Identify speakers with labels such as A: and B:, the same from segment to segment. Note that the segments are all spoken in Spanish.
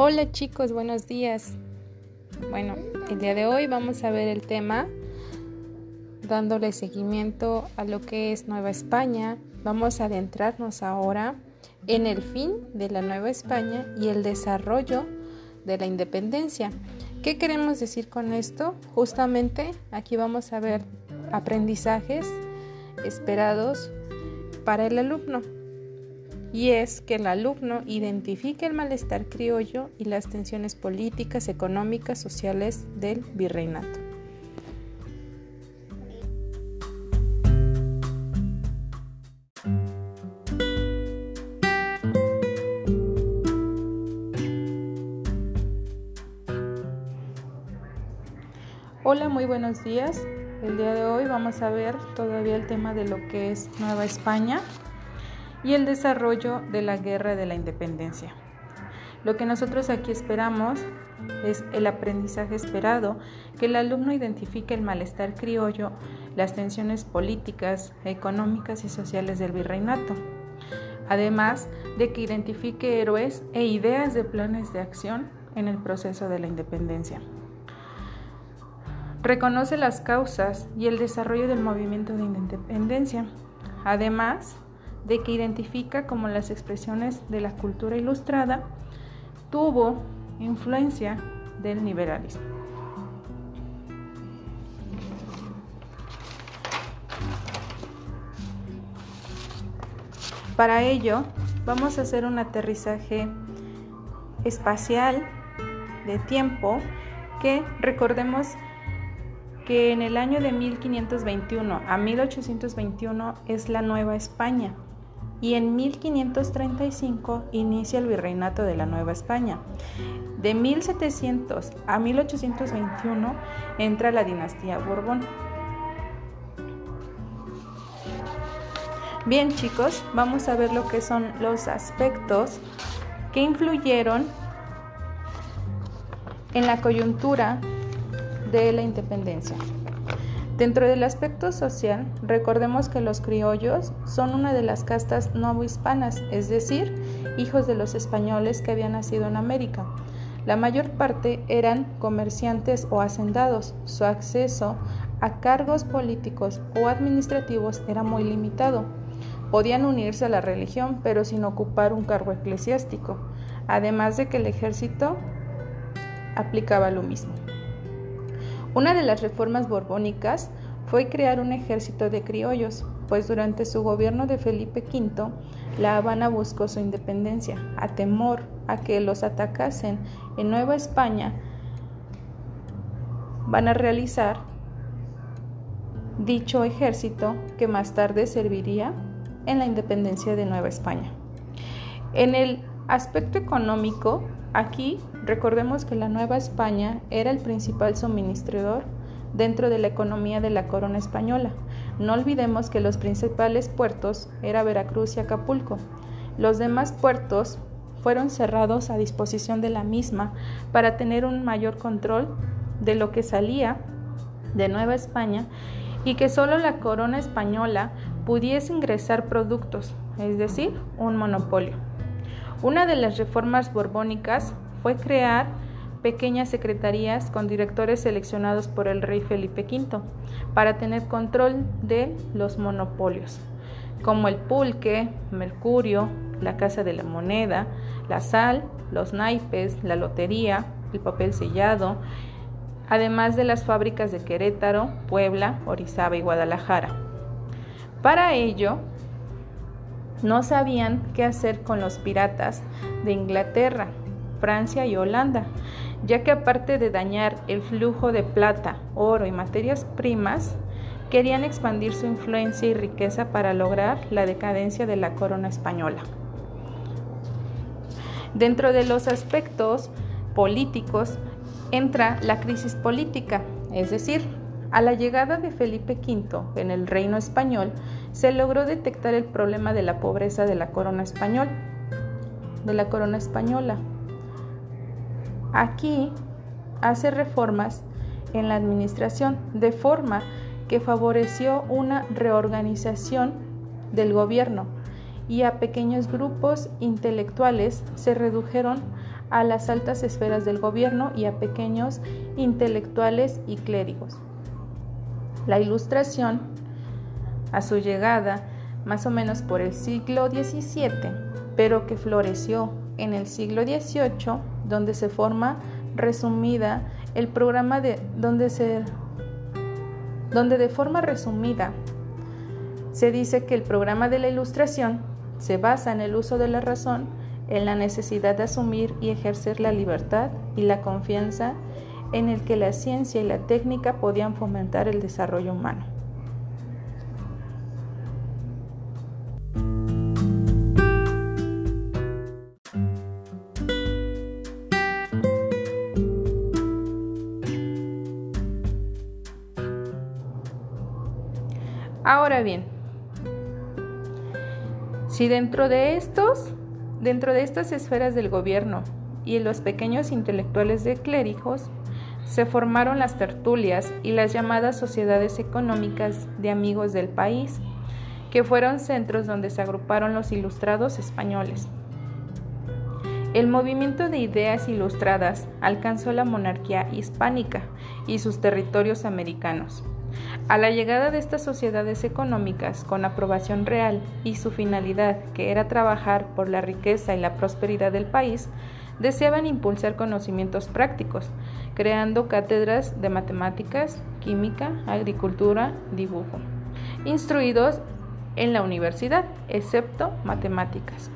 A: Hola chicos, buenos días. Bueno, el día de hoy vamos a ver el tema dándole seguimiento a lo que es Nueva España. Vamos a adentrarnos ahora en el fin de la Nueva España y el desarrollo de la independencia. ¿Qué queremos decir con esto? Justamente aquí vamos a ver aprendizajes esperados para el alumno y es que el alumno identifique el malestar criollo y las tensiones políticas, económicas, sociales del virreinato. Hola, muy buenos días. El día de hoy vamos a ver todavía el tema de lo que es Nueva España y el desarrollo de la guerra de la independencia. Lo que nosotros aquí esperamos es el aprendizaje esperado, que el alumno identifique el malestar criollo, las tensiones políticas, económicas y sociales del virreinato, además de que identifique héroes e ideas de planes de acción en el proceso de la independencia. Reconoce las causas y el desarrollo del movimiento de independencia, además de que identifica como las expresiones de la cultura ilustrada tuvo influencia del liberalismo. Para ello, vamos a hacer un aterrizaje espacial de tiempo que recordemos que en el año de 1521 a 1821 es la Nueva España y en 1535 inicia el virreinato de la Nueva España. De 1700 a 1821 entra la dinastía Borbón. Bien chicos, vamos a ver lo que son los aspectos que influyeron en la coyuntura de la independencia. Dentro del aspecto social, recordemos que los criollos son una de las castas novohispanas, es decir, hijos de los españoles que habían nacido en América. La mayor parte eran comerciantes o hacendados. Su acceso a cargos políticos o administrativos era muy limitado. Podían unirse a la religión, pero sin ocupar un cargo eclesiástico, además de que el ejército aplicaba lo mismo. Una de las reformas borbónicas fue crear un ejército de criollos, pues durante su gobierno de Felipe V, La Habana buscó su independencia, a temor a que los atacasen en Nueva España, van a realizar dicho ejército que más tarde serviría en la independencia de Nueva España. En el aspecto económico, Aquí recordemos que la Nueva España era el principal suministrador dentro de la economía de la corona española. No olvidemos que los principales puertos eran Veracruz y Acapulco. Los demás puertos fueron cerrados a disposición de la misma para tener un mayor control de lo que salía de Nueva España y que solo la corona española pudiese ingresar productos, es decir, un monopolio. Una de las reformas borbónicas fue crear pequeñas secretarías con directores seleccionados por el rey Felipe V para tener control de los monopolios, como el pulque, mercurio, la casa de la moneda, la sal, los naipes, la lotería, el papel sellado, además de las fábricas de Querétaro, Puebla, Orizaba y Guadalajara. Para ello, no sabían qué hacer con los piratas de Inglaterra, Francia y Holanda, ya que aparte de dañar el flujo de plata, oro y materias primas, querían expandir su influencia y riqueza para lograr la decadencia de la corona española. Dentro de los aspectos políticos entra la crisis política, es decir, a la llegada de Felipe V en el reino español, se logró detectar el problema de la pobreza de la corona español, de la corona española. Aquí hace reformas en la administración de forma que favoreció una reorganización del gobierno y a pequeños grupos intelectuales se redujeron a las altas esferas del gobierno y a pequeños intelectuales y clérigos. La ilustración, a su llegada, más o menos por el siglo XVII, pero que floreció en el siglo XVIII, donde se forma resumida el programa de donde se donde de forma resumida se dice que el programa de la ilustración se basa en el uso de la razón, en la necesidad de asumir y ejercer la libertad y la confianza en el que la ciencia y la técnica podían fomentar el desarrollo humano. Ahora bien, si dentro de estos, dentro de estas esferas del gobierno y en los pequeños intelectuales de clérigos, se formaron las tertulias y las llamadas sociedades económicas de amigos del país, que fueron centros donde se agruparon los ilustrados españoles. El movimiento de ideas ilustradas alcanzó la monarquía hispánica y sus territorios americanos. A la llegada de estas sociedades económicas con aprobación real y su finalidad, que era trabajar por la riqueza y la prosperidad del país, deseaban impulsar conocimientos prácticos, creando cátedras de matemáticas, química, agricultura, dibujo, instruidos en la universidad, excepto matemáticas.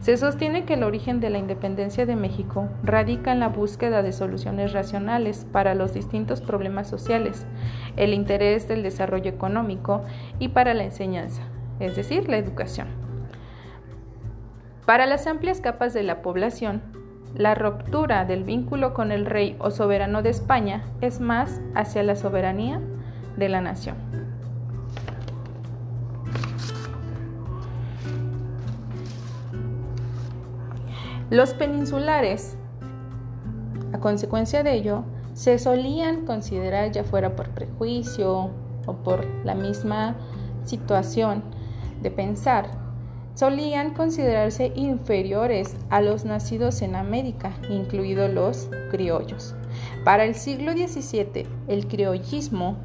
A: Se sostiene que el origen de la independencia de México radica en la búsqueda de soluciones racionales para los distintos problemas sociales, el interés del desarrollo económico y para la enseñanza, es decir, la educación. Para las amplias capas de la población, la ruptura del vínculo con el rey o soberano de España es más hacia la soberanía de la nación. Los peninsulares, a consecuencia de ello, se solían considerar ya fuera por prejuicio o por la misma situación de pensar, solían considerarse inferiores a los nacidos en América, incluidos los criollos. Para el siglo XVII, el criollismo,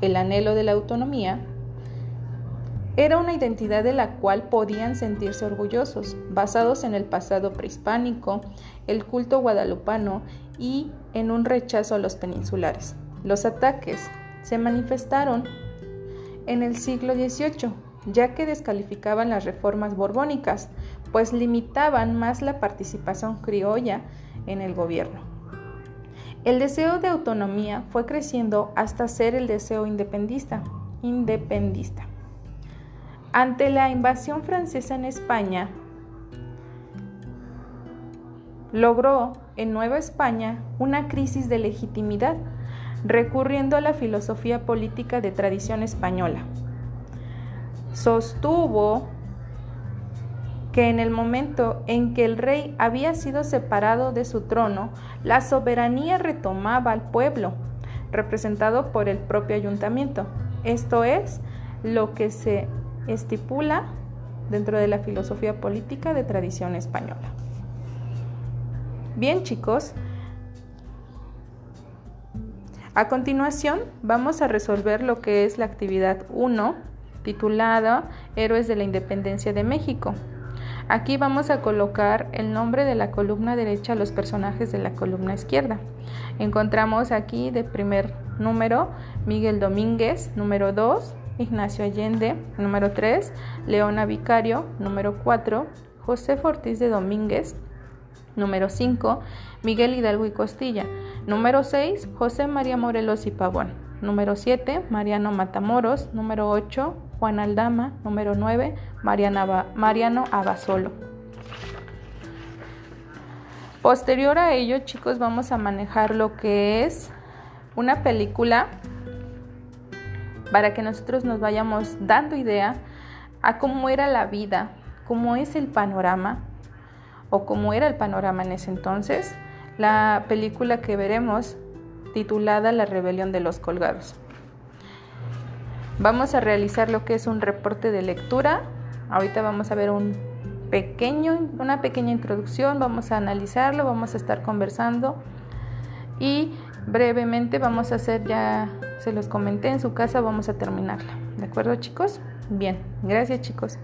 A: el anhelo de la autonomía, era una identidad de la cual podían sentirse orgullosos, basados en el pasado prehispánico, el culto guadalupano y en un rechazo a los peninsulares. Los ataques se manifestaron en el siglo XVIII, ya que descalificaban las reformas borbónicas, pues limitaban más la participación criolla en el gobierno. El deseo de autonomía fue creciendo hasta ser el deseo independista. independista. Ante la invasión francesa en España, logró en Nueva España una crisis de legitimidad, recurriendo a la filosofía política de tradición española. Sostuvo que en el momento en que el rey había sido separado de su trono, la soberanía retomaba al pueblo, representado por el propio ayuntamiento. Esto es lo que se estipula dentro de la filosofía política de tradición española. Bien chicos, a continuación vamos a resolver lo que es la actividad 1 titulada Héroes de la Independencia de México. Aquí vamos a colocar el nombre de la columna derecha a los personajes de la columna izquierda. Encontramos aquí de primer número Miguel Domínguez, número 2, Ignacio Allende, número 3, Leona Vicario, número 4, José Ortiz de Domínguez, número 5, Miguel Hidalgo y Costilla, número 6, José María Morelos y Pavón, número 7, Mariano Matamoros, número 8, Juan Aldama, número 9, Mariano Abasolo. Posterior a ello, chicos, vamos a manejar lo que es una película para que nosotros nos vayamos dando idea a cómo era la vida, cómo es el panorama o cómo era el panorama en ese entonces, la película que veremos titulada La rebelión de los colgados. Vamos a realizar lo que es un reporte de lectura Ahorita vamos a ver un pequeño, una pequeña introducción, vamos a analizarlo, vamos a estar conversando y brevemente vamos a hacer ya, se los comenté en su casa, vamos a terminarla. ¿De acuerdo chicos? Bien, gracias chicos.